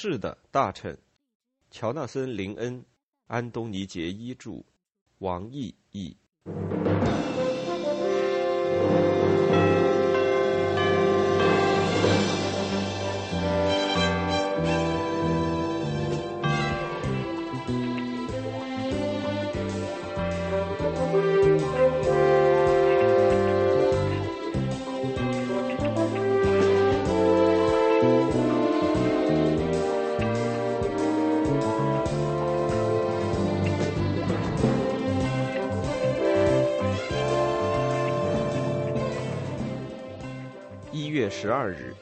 是的，大臣。乔纳森·林恩、安东尼·杰伊著，王毅译。日，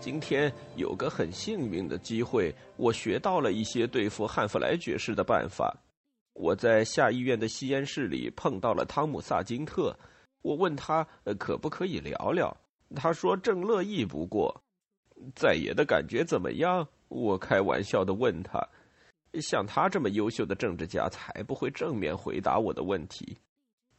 今天有个很幸运的机会，我学到了一些对付汉弗莱爵士的办法。我在下议院的吸烟室里碰到了汤姆·萨金特，我问他可不可以聊聊，他说正乐意不过。在野的感觉怎么样？我开玩笑的问他。像他这么优秀的政治家，才不会正面回答我的问题。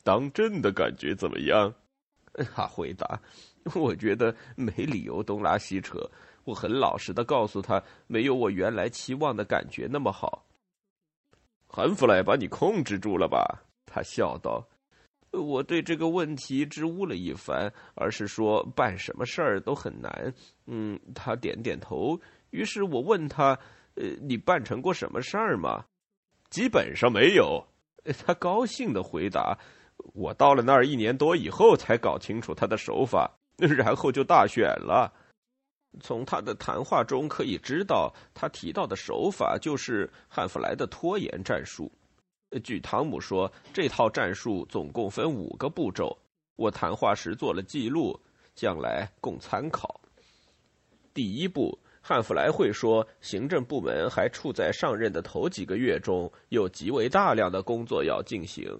当真的感觉怎么样？他回答。我觉得没理由东拉西扯。我很老实的告诉他，没有我原来期望的感觉那么好。韩弗莱把你控制住了吧？他笑道。我对这个问题支吾了一番，而是说办什么事儿都很难。嗯，他点点头。于是我问他：“呃，你办成过什么事儿吗？”基本上没有。他高兴的回答：“我到了那儿一年多以后，才搞清楚他的手法。” 然后就大选了。从他的谈话中可以知道，他提到的手法就是汉弗莱的拖延战术。据汤姆说，这套战术总共分五个步骤。我谈话时做了记录，将来供参考。第一步，汉弗莱会说，行政部门还处在上任的头几个月中，有极为大量的工作要进行。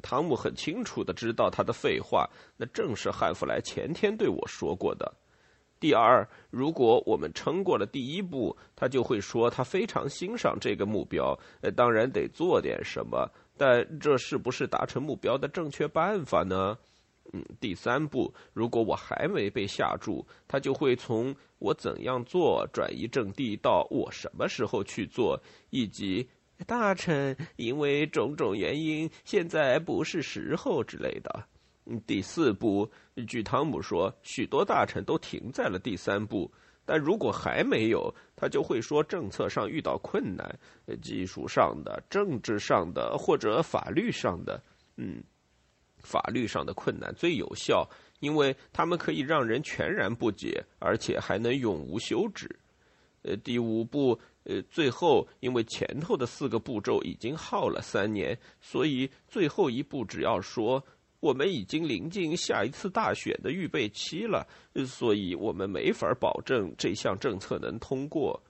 汤姆很清楚的知道他的废话，那正是汉弗莱前天对我说过的。第二，如果我们撑过了第一步，他就会说他非常欣赏这个目标，呃，当然得做点什么，但这是不是达成目标的正确办法呢？嗯，第三步，如果我还没被吓住，他就会从我怎样做转移阵地到我什么时候去做，以及。大臣因为种种原因，现在不是时候之类的。第四步，据汤姆说，许多大臣都停在了第三步，但如果还没有，他就会说政策上遇到困难，技术上的、政治上的或者法律上的。嗯，法律上的困难最有效，因为他们可以让人全然不解，而且还能永无休止。呃，第五步。呃，最后，因为前头的四个步骤已经耗了三年，所以最后一步只要说我们已经临近下一次大选的预备期了，所以我们没法保证这项政策能通过。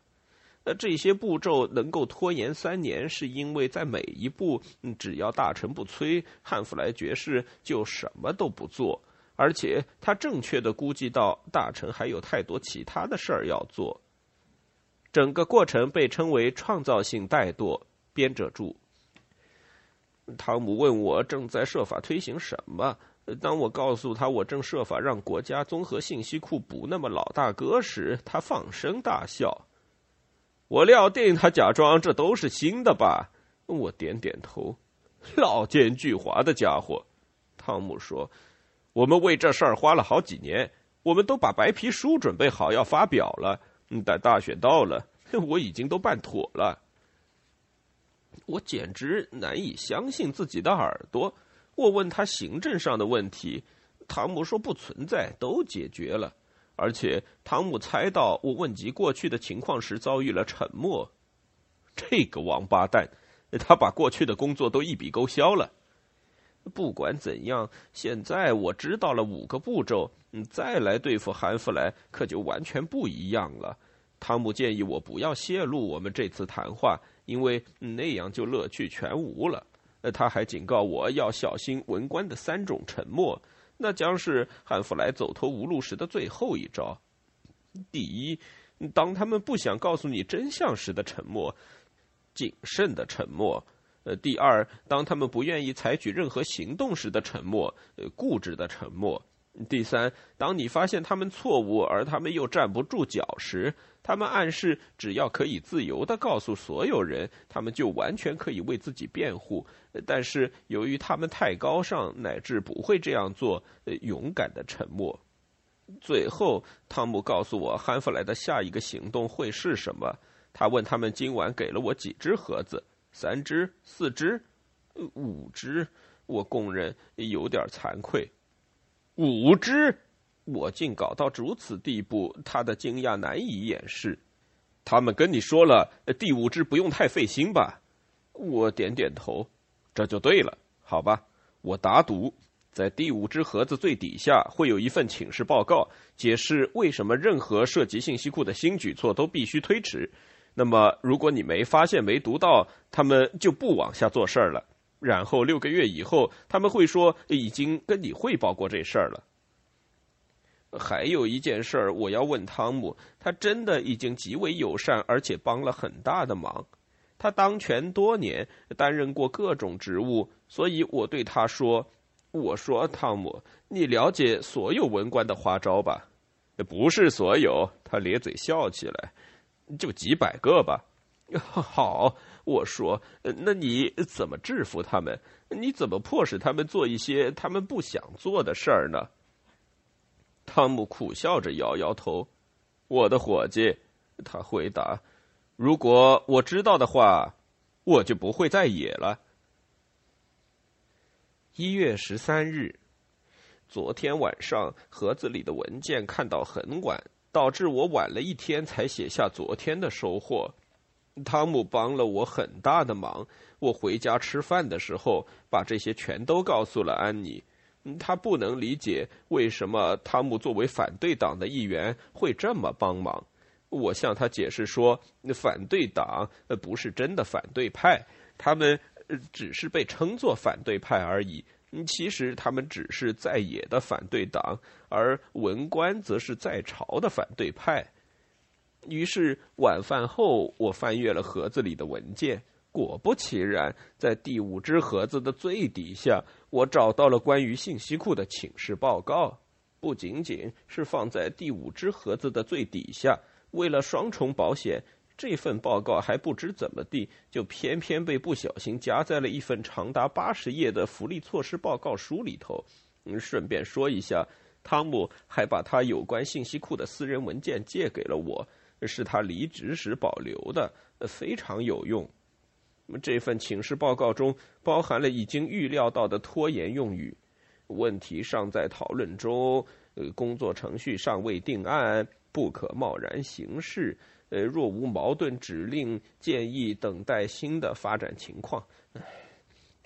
那这些步骤能够拖延三年，是因为在每一步，只要大臣不催，汉弗莱爵士就什么都不做，而且他正确的估计到大臣还有太多其他的事儿要做。整个过程被称为创造性怠惰。编者注。汤姆问我正在设法推行什么。当我告诉他我正设法让国家综合信息库不那么老大哥时，他放声大笑。我料定他假装这都是新的吧。我点点头。老奸巨猾的家伙，汤姆说：“我们为这事儿花了好几年，我们都把白皮书准备好要发表了。”但大选到了，我已经都办妥了。我简直难以相信自己的耳朵。我问他行政上的问题，汤姆说不存在，都解决了。而且汤姆猜到我问及过去的情况时遭遇了沉默。这个王八蛋，他把过去的工作都一笔勾销了。不管怎样，现在我知道了五个步骤，嗯，再来对付韩弗莱可就完全不一样了。汤姆建议我不要泄露我们这次谈话，因为那样就乐趣全无了。呃，他还警告我要小心文官的三种沉默，那将是汉弗莱走投无路时的最后一招。第一，当他们不想告诉你真相时的沉默，谨慎的沉默。呃，第二，当他们不愿意采取任何行动时的沉默，呃，固执的沉默；第三，当你发现他们错误，而他们又站不住脚时，他们暗示只要可以自由地告诉所有人，他们就完全可以为自己辩护。但是由于他们太高尚，乃至不会这样做，勇敢的沉默。最后，汤姆告诉我，汉弗莱的下一个行动会是什么。他问他们今晚给了我几只盒子？三只、四只、五只？我供认有点惭愧。五只，我竟搞到如此地步，他的惊讶难以掩饰。他们跟你说了，第五只不用太费心吧？我点点头，这就对了，好吧？我打赌，在第五只盒子最底下会有一份请示报告，解释为什么任何涉及信息库的新举措都必须推迟。那么，如果你没发现、没读到，他们就不往下做事儿了。然后六个月以后，他们会说已经跟你汇报过这事儿了。还有一件事儿，我要问汤姆，他真的已经极为友善，而且帮了很大的忙。他当权多年，担任过各种职务，所以我对他说：“我说汤姆，你了解所有文官的花招吧？不是所有。”他咧嘴笑起来，就几百个吧。好。我说：“那你怎么制服他们？你怎么迫使他们做一些他们不想做的事儿呢？”汤姆苦笑着摇摇头。“我的伙计，”他回答，“如果我知道的话，我就不会再野了。”一月十三日，昨天晚上盒子里的文件看到很晚，导致我晚了一天才写下昨天的收获。汤姆帮了我很大的忙。我回家吃饭的时候，把这些全都告诉了安妮。他不能理解为什么汤姆作为反对党的一员会这么帮忙。我向他解释说，反对党不是真的反对派，他们只是被称作反对派而已。其实他们只是在野的反对党，而文官则是在朝的反对派。于是晚饭后，我翻阅了盒子里的文件。果不其然，在第五只盒子的最底下，我找到了关于信息库的请示报告。不仅仅是放在第五只盒子的最底下，为了双重保险，这份报告还不知怎么地，就偏偏被不小心夹在了一份长达八十页的福利措施报告书里头。嗯，顺便说一下，汤姆还把他有关信息库的私人文件借给了我。是他离职时保留的，非常有用。这份请示报告中包含了已经预料到的拖延用语，问题尚在讨论中，呃，工作程序尚未定案，不可贸然行事。呃，若无矛盾指令，建议等待新的发展情况。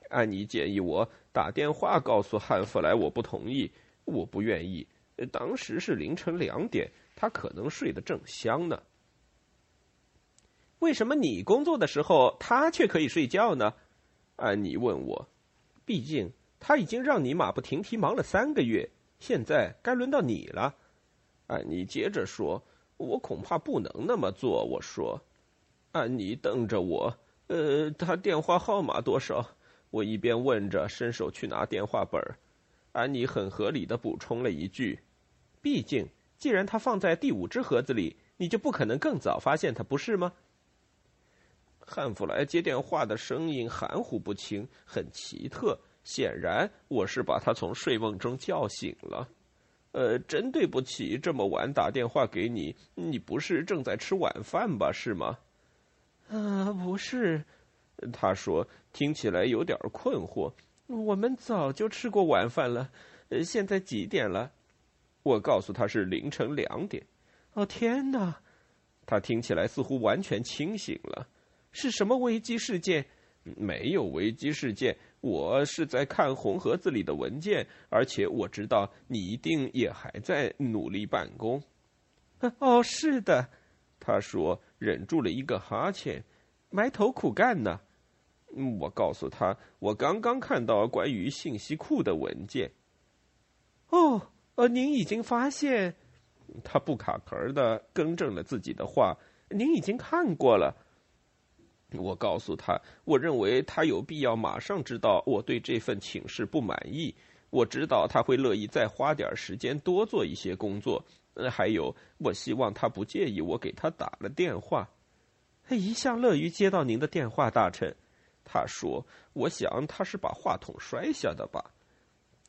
安妮建议我打电话告诉汉弗莱，我不同意，我不愿意。当时是凌晨两点。他可能睡得正香呢。为什么你工作的时候他却可以睡觉呢？安妮问我。毕竟他已经让你马不停蹄忙了三个月，现在该轮到你了。安妮接着说：“我恐怕不能那么做。”我说。安妮瞪着我。呃，他电话号码多少？我一边问着，伸手去拿电话本安妮很合理的补充了一句：“毕竟。”既然他放在第五只盒子里，你就不可能更早发现他，不是吗？汉弗莱接电话的声音含糊不清，很奇特。显然，我是把他从睡梦中叫醒了。呃，真对不起，这么晚打电话给你。你不是正在吃晚饭吧？是吗？啊，不是。他说，听起来有点困惑。我们早就吃过晚饭了。呃，现在几点了？我告诉他是凌晨两点。哦天哪！他听起来似乎完全清醒了。是什么危机事件？没有危机事件。我是在看红盒子里的文件，而且我知道你一定也还在努力办公。哦，是的，他说，忍住了一个哈欠，埋头苦干呢。我告诉他，我刚刚看到关于信息库的文件。哦。呃，您已经发现，他不卡壳的更正了自己的话。您已经看过了。我告诉他，我认为他有必要马上知道我对这份请示不满意。我知道他会乐意再花点时间多做一些工作。还有，我希望他不介意我给他打了电话。他一向乐于接到您的电话，大臣。他说：“我想他是把话筒摔下的吧。”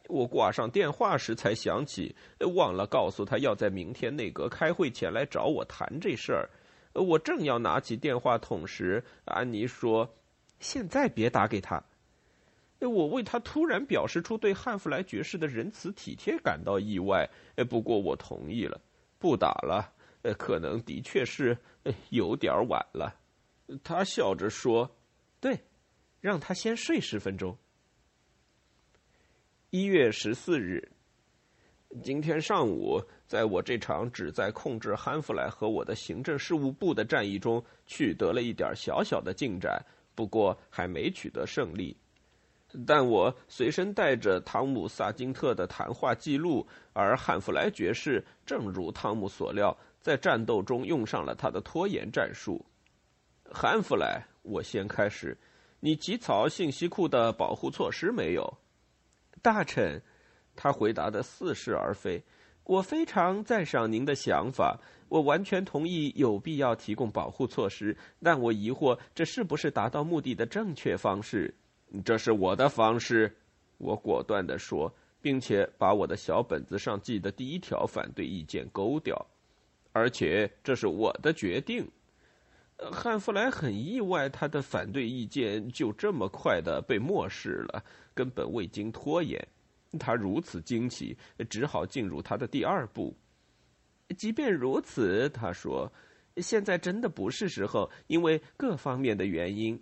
我挂上电话时才想起，忘了告诉他要在明天内阁开会前来找我谈这事儿。我正要拿起电话筒时，安妮说：“现在别打给他。”我为他突然表示出对汉弗莱爵士的仁慈体贴感到意外。不过我同意了，不打了。可能的确是有点晚了。他笑着说：“对，让他先睡十分钟。”一月十四日，今天上午，在我这场旨在控制汉弗莱和我的行政事务部的战役中，取得了一点小小的进展，不过还没取得胜利。但我随身带着汤姆·萨金特的谈话记录，而汉弗莱爵士正如汤姆所料，在战斗中用上了他的拖延战术。汉弗莱，我先开始，你起草信息库的保护措施没有？大臣，他回答的似是而非。我非常赞赏您的想法，我完全同意有必要提供保护措施，但我疑惑这是不是达到目的的正确方式。这是我的方式，我果断地说，并且把我的小本子上记的第一条反对意见勾掉，而且这是我的决定。汉弗莱很意外，他的反对意见就这么快的被漠视了。根本未经拖延，他如此惊奇，只好进入他的第二步。即便如此，他说：“现在真的不是时候，因为各方面的原因。”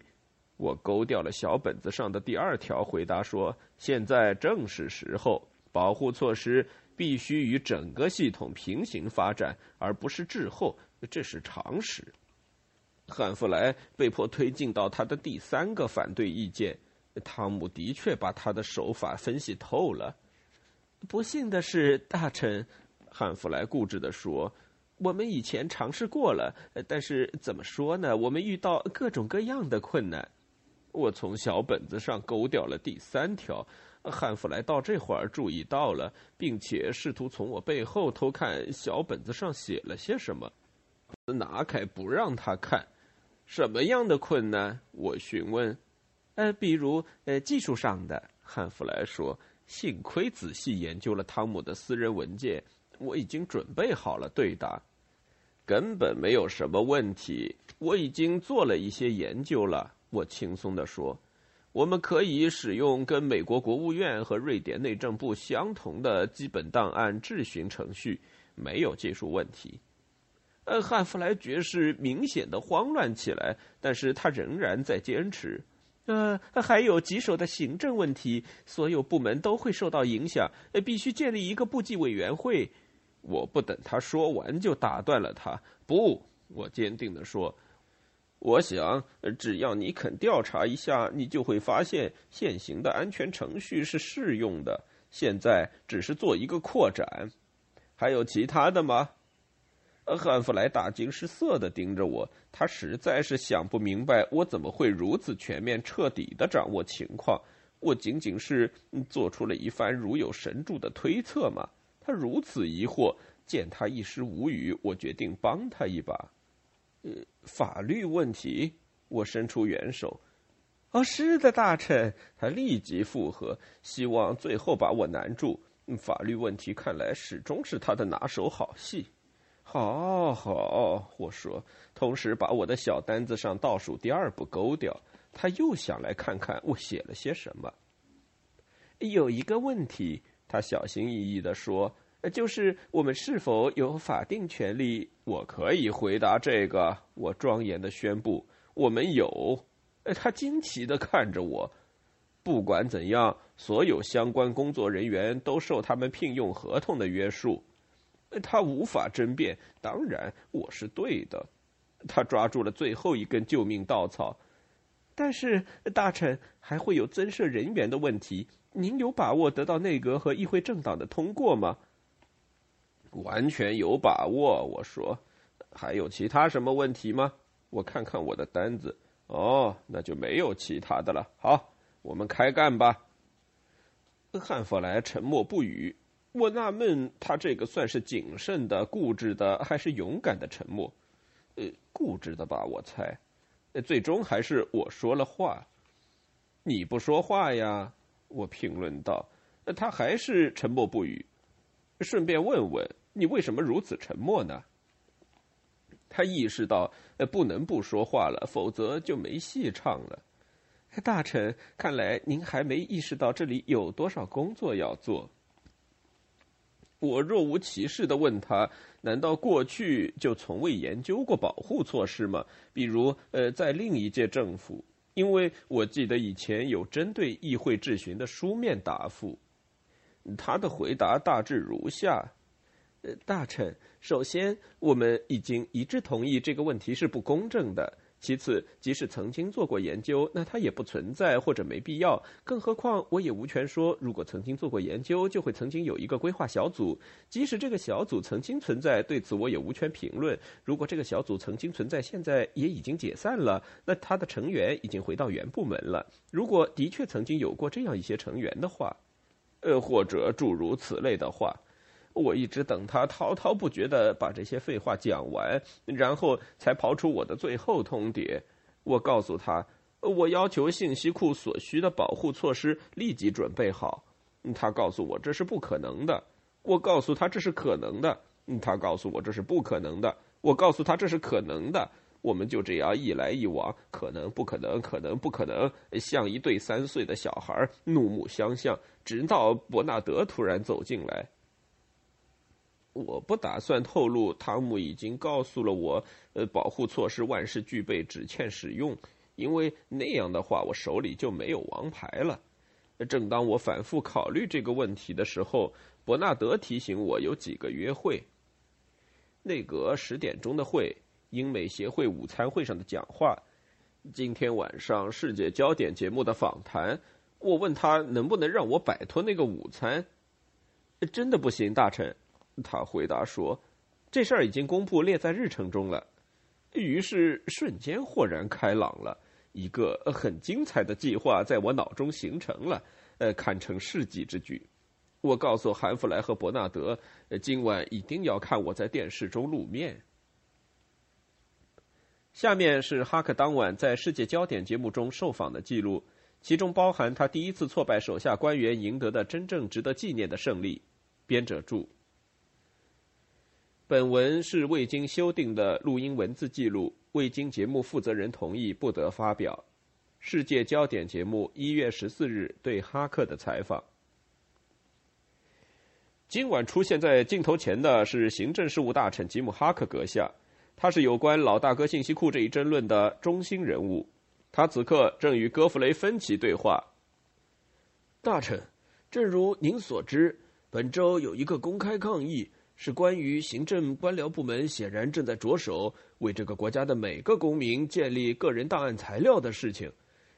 我勾掉了小本子上的第二条，回答说：“现在正是时候，保护措施必须与整个系统平行发展，而不是滞后，这是常识。”汉弗莱被迫推进到他的第三个反对意见。汤姆的确把他的手法分析透了。不幸的是，大臣，汉弗莱固执地说：“我们以前尝试过了，但是怎么说呢？我们遇到各种各样的困难。”我从小本子上勾掉了第三条。汉弗莱到这会儿注意到了，并且试图从我背后偷看小本子上写了些什么。拿开，不让他看。什么样的困难？我询问。呃，比如呃，技术上的，汉弗莱说：“幸亏仔细研究了汤姆的私人文件，我已经准备好了对答。根本没有什么问题，我已经做了一些研究了。”我轻松地说：“我们可以使用跟美国国务院和瑞典内政部相同的基本档案质询程序，没有技术问题。”呃，汉弗莱爵士明显的慌乱起来，但是他仍然在坚持。呃，还有棘手的行政问题，所有部门都会受到影响。呃，必须建立一个部级委员会。我不等他说完就打断了他。不，我坚定地说，我想只要你肯调查一下，你就会发现现行的安全程序是适用的。现在只是做一个扩展。还有其他的吗？汉弗莱大惊失色的盯着我，他实在是想不明白我怎么会如此全面、彻底的掌握情况。我仅仅是做出了一番如有神助的推测嘛？他如此疑惑，见他一时无语，我决定帮他一把。呃，法律问题，我伸出援手。哦，是的，大臣。他立即附和，希望最后把我难住。法律问题看来始终是他的拿手好戏。好好，我说，同时把我的小单子上倒数第二步勾掉。他又想来看看我写了些什么。有一个问题，他小心翼翼地说：“就是我们是否有法定权利？”我可以回答这个。我庄严地宣布：“我们有。”他惊奇地看着我。不管怎样，所有相关工作人员都受他们聘用合同的约束。他无法争辩，当然我是对的。他抓住了最后一根救命稻草，但是大臣还会有增设人员的问题。您有把握得到内阁和议会政党的通过吗？完全有把握。我说，还有其他什么问题吗？我看看我的单子。哦，那就没有其他的了。好，我们开干吧。汉弗莱沉默不语。我纳闷，他这个算是谨慎的、固执的，还是勇敢的沉默？呃，固执的吧，我猜。最终还是我说了话。你不说话呀？我评论道。他还是沉默不语。顺便问问你，为什么如此沉默呢？他意识到，呃，不能不说话了，否则就没戏唱了。大臣，看来您还没意识到这里有多少工作要做。我若无其事的问他：“难道过去就从未研究过保护措施吗？比如，呃，在另一届政府，因为我记得以前有针对议会质询的书面答复。”他的回答大致如下：“呃，大臣，首先，我们已经一致同意这个问题是不公正的。”其次，即使曾经做过研究，那它也不存在或者没必要。更何况，我也无权说，如果曾经做过研究，就会曾经有一个规划小组。即使这个小组曾经存在，对此我也无权评论。如果这个小组曾经存在，现在也已经解散了，那他的成员已经回到原部门了。如果的确曾经有过这样一些成员的话，呃，或者诸如此类的话。我一直等他滔滔不绝地把这些废话讲完，然后才抛出我的最后通牒。我告诉他，我要求信息库所需的保护措施立即准备好。他告诉我这是不可能的。我告诉他这是可能的。他告诉我这是不可能的。我告诉他这是可能的。我们就这样一来一往，可能不可能，可能不可能，像一对三岁的小孩怒目相向，直到伯纳德突然走进来。我不打算透露，汤姆已经告诉了我，呃，保护措施万事俱备，只欠使用。因为那样的话，我手里就没有王牌了。正当我反复考虑这个问题的时候，伯纳德提醒我有几个约会：内阁十点钟的会，英美协会午餐会上的讲话，今天晚上世界焦点节目的访谈。我问他能不能让我摆脱那个午餐？真的不行，大臣。他回答说：“这事儿已经公布列在日程中了。”于是瞬间豁然开朗了，一个很精彩的计划在我脑中形成了，呃，堪称世纪之举。我告诉韩弗莱和伯纳德，今晚一定要看我在电视中露面。下面是哈克当晚在世界焦点节目中受访的记录，其中包含他第一次挫败手下官员赢得的真正值得纪念的胜利。编者注。本文是未经修订的录音文字记录，未经节目负责人同意不得发表。世界焦点节目一月十四日对哈克的采访。今晚出现在镜头前的是行政事务大臣吉姆·哈克阁下，他是有关老大哥信息库这一争论的中心人物。他此刻正与戈弗雷·芬奇对话。大臣，正如您所知，本周有一个公开抗议。是关于行政官僚部门显然正在着手为这个国家的每个公民建立个人档案材料的事情。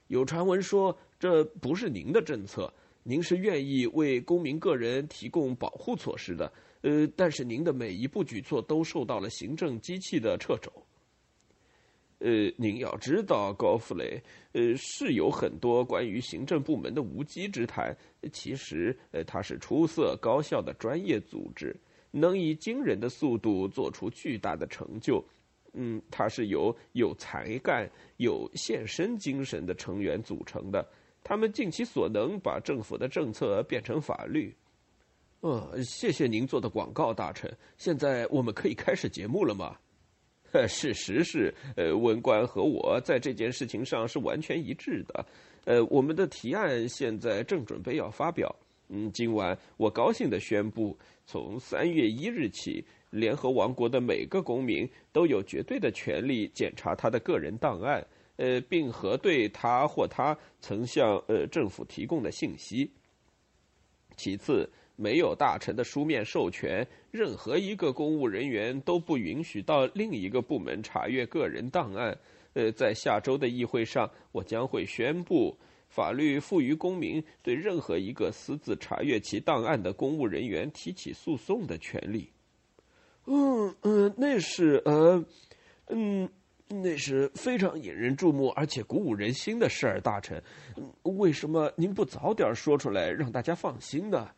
有传闻说这不是您的政策，您是愿意为公民个人提供保护措施的。呃，但是您的每一步举措都受到了行政机器的掣肘。呃，您要知道，高弗雷，呃，是有很多关于行政部门的无稽之谈。其实，呃，它是出色高效的专业组织。能以惊人的速度做出巨大的成就，嗯，它是由有才干、有献身精神的成员组成的。他们尽其所能把政府的政策变成法律。呃，谢谢您做的广告，大臣。现在我们可以开始节目了吗？事实是，呃，文官和我在这件事情上是完全一致的。呃，我们的提案现在正准备要发表。嗯，今晚我高兴地宣布，从三月一日起，联合王国的每个公民都有绝对的权利检查他的个人档案，呃，并核对他或他曾向呃政府提供的信息。其次，没有大臣的书面授权，任何一个公务人员都不允许到另一个部门查阅个人档案。呃，在下周的议会上，我将会宣布。法律赋予公民对任何一个私自查阅其档案的公务人员提起诉讼的权利。嗯嗯，那是呃，嗯，那是非常引人注目而且鼓舞人心的事儿，大臣。为什么您不早点说出来，让大家放心呢？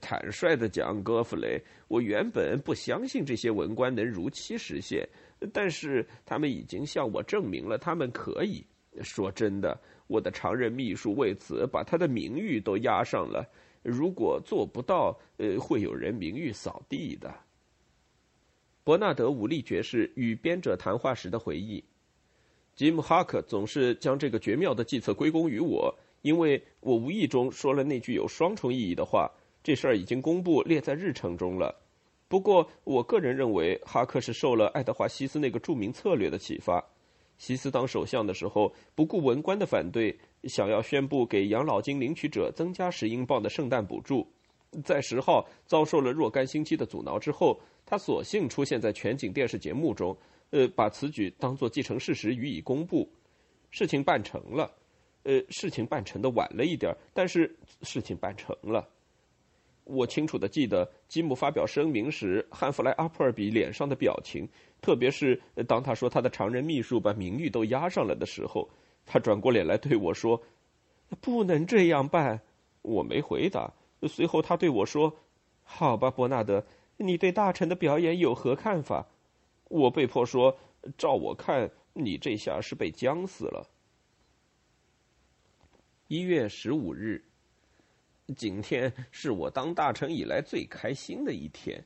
坦率的讲，戈弗雷，我原本不相信这些文官能如期实现，但是他们已经向我证明了他们可以。说真的，我的常任秘书为此把他的名誉都压上了。如果做不到，呃，会有人名誉扫地的。伯纳德·武利爵士与编者谈话时的回忆：吉姆·哈克总是将这个绝妙的计策归功于我，因为我无意中说了那句有双重意义的话。这事儿已经公布列在日程中了。不过，我个人认为，哈克是受了爱德华·西斯那个著名策略的启发。西斯当首相的时候，不顾文官的反对，想要宣布给养老金领取者增加十英镑的圣诞补助。在十号遭受了若干星期的阻挠之后，他索性出现在全景电视节目中，呃，把此举当作既成事实予以公布。事情办成了，呃，事情办成的晚了一点，但是事情办成了。我清楚的记得，吉姆发表声明时，汉弗莱·阿普尔比脸上的表情，特别是当他说他的常任秘书把名誉都压上了的时候，他转过脸来对我说：“不能这样办。”我没回答。随后他对我说：“好吧，伯纳德，你对大臣的表演有何看法？”我被迫说：“照我看，你这下是被僵死了。”一月十五日。今天是我当大臣以来最开心的一天。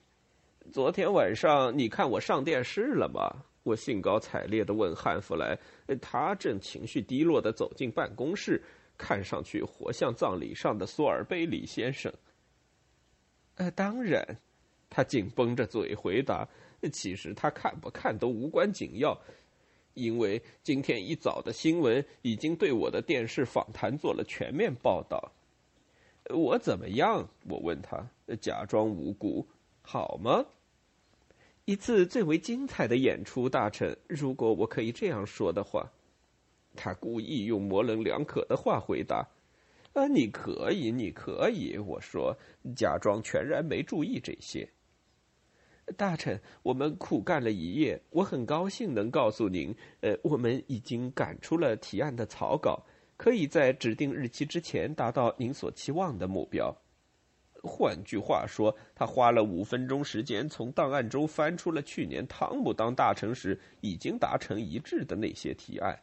昨天晚上你看我上电视了吗？我兴高采烈的问汉弗莱，他正情绪低落的走进办公室，看上去活像葬礼上的索尔贝里先生。呃，当然，他紧绷着嘴回答。其实他看不看都无关紧要，因为今天一早的新闻已经对我的电视访谈做了全面报道。我怎么样？我问他，假装无辜，好吗？一次最为精彩的演出，大臣，如果我可以这样说的话。他故意用模棱两可的话回答：“啊，你可以，你可以。”我说，假装全然没注意这些。大臣，我们苦干了一夜，我很高兴能告诉您，呃，我们已经赶出了提案的草稿。可以在指定日期之前达到您所期望的目标。换句话说，他花了五分钟时间从档案中翻出了去年汤姆当大臣时已经达成一致的那些提案。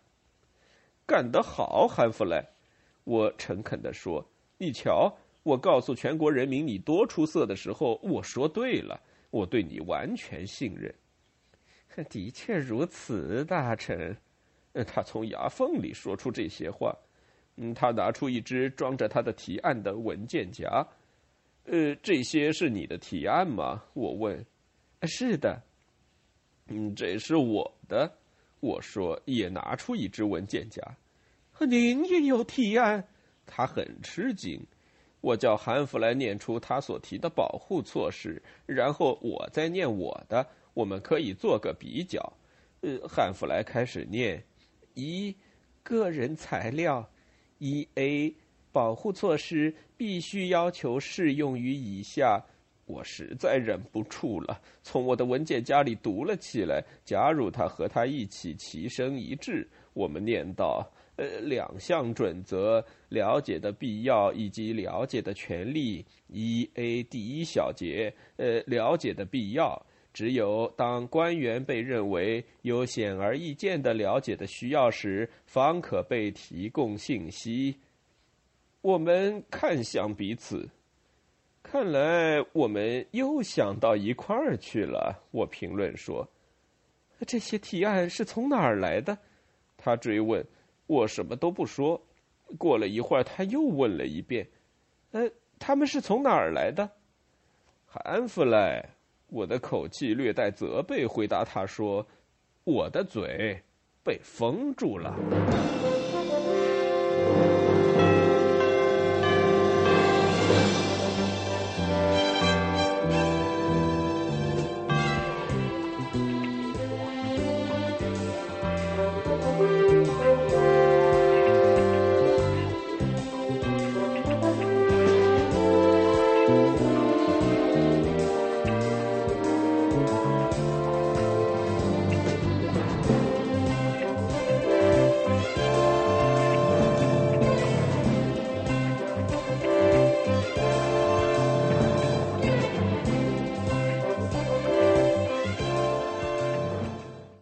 干得好，汉弗莱！我诚恳地说：“你瞧，我告诉全国人民你多出色的时候，我说对了，我对你完全信任。” 的确如此，大臣。他从牙缝里说出这些话。嗯，他拿出一只装着他的提案的文件夹。呃，这些是你的提案吗？我问。是的。嗯，这是我的。我说，也拿出一只文件夹。您也有提案？他很吃惊。我叫韩弗来念出他所提的保护措施，然后我再念我的，我们可以做个比较。呃，汉弗来开始念：一，个人材料。一 A 保护措施必须要求适用于以下。我实在忍不住了，从我的文件夹里读了起来，加入他和他一起齐声一致。我们念到：呃，两项准则，了解的必要以及了解的权利。一 A 第一小节，呃，了解的必要。只有当官员被认为有显而易见的了解的需要时，方可被提供信息。我们看向彼此，看来我们又想到一块儿去了。我评论说：“这些提案是从哪儿来的？”他追问。我什么都不说。过了一会儿，他又问了一遍：“呃，他们是从哪儿来的？”韩弗莱。我的口气略带责备，回答他说：“我的嘴被封住了。”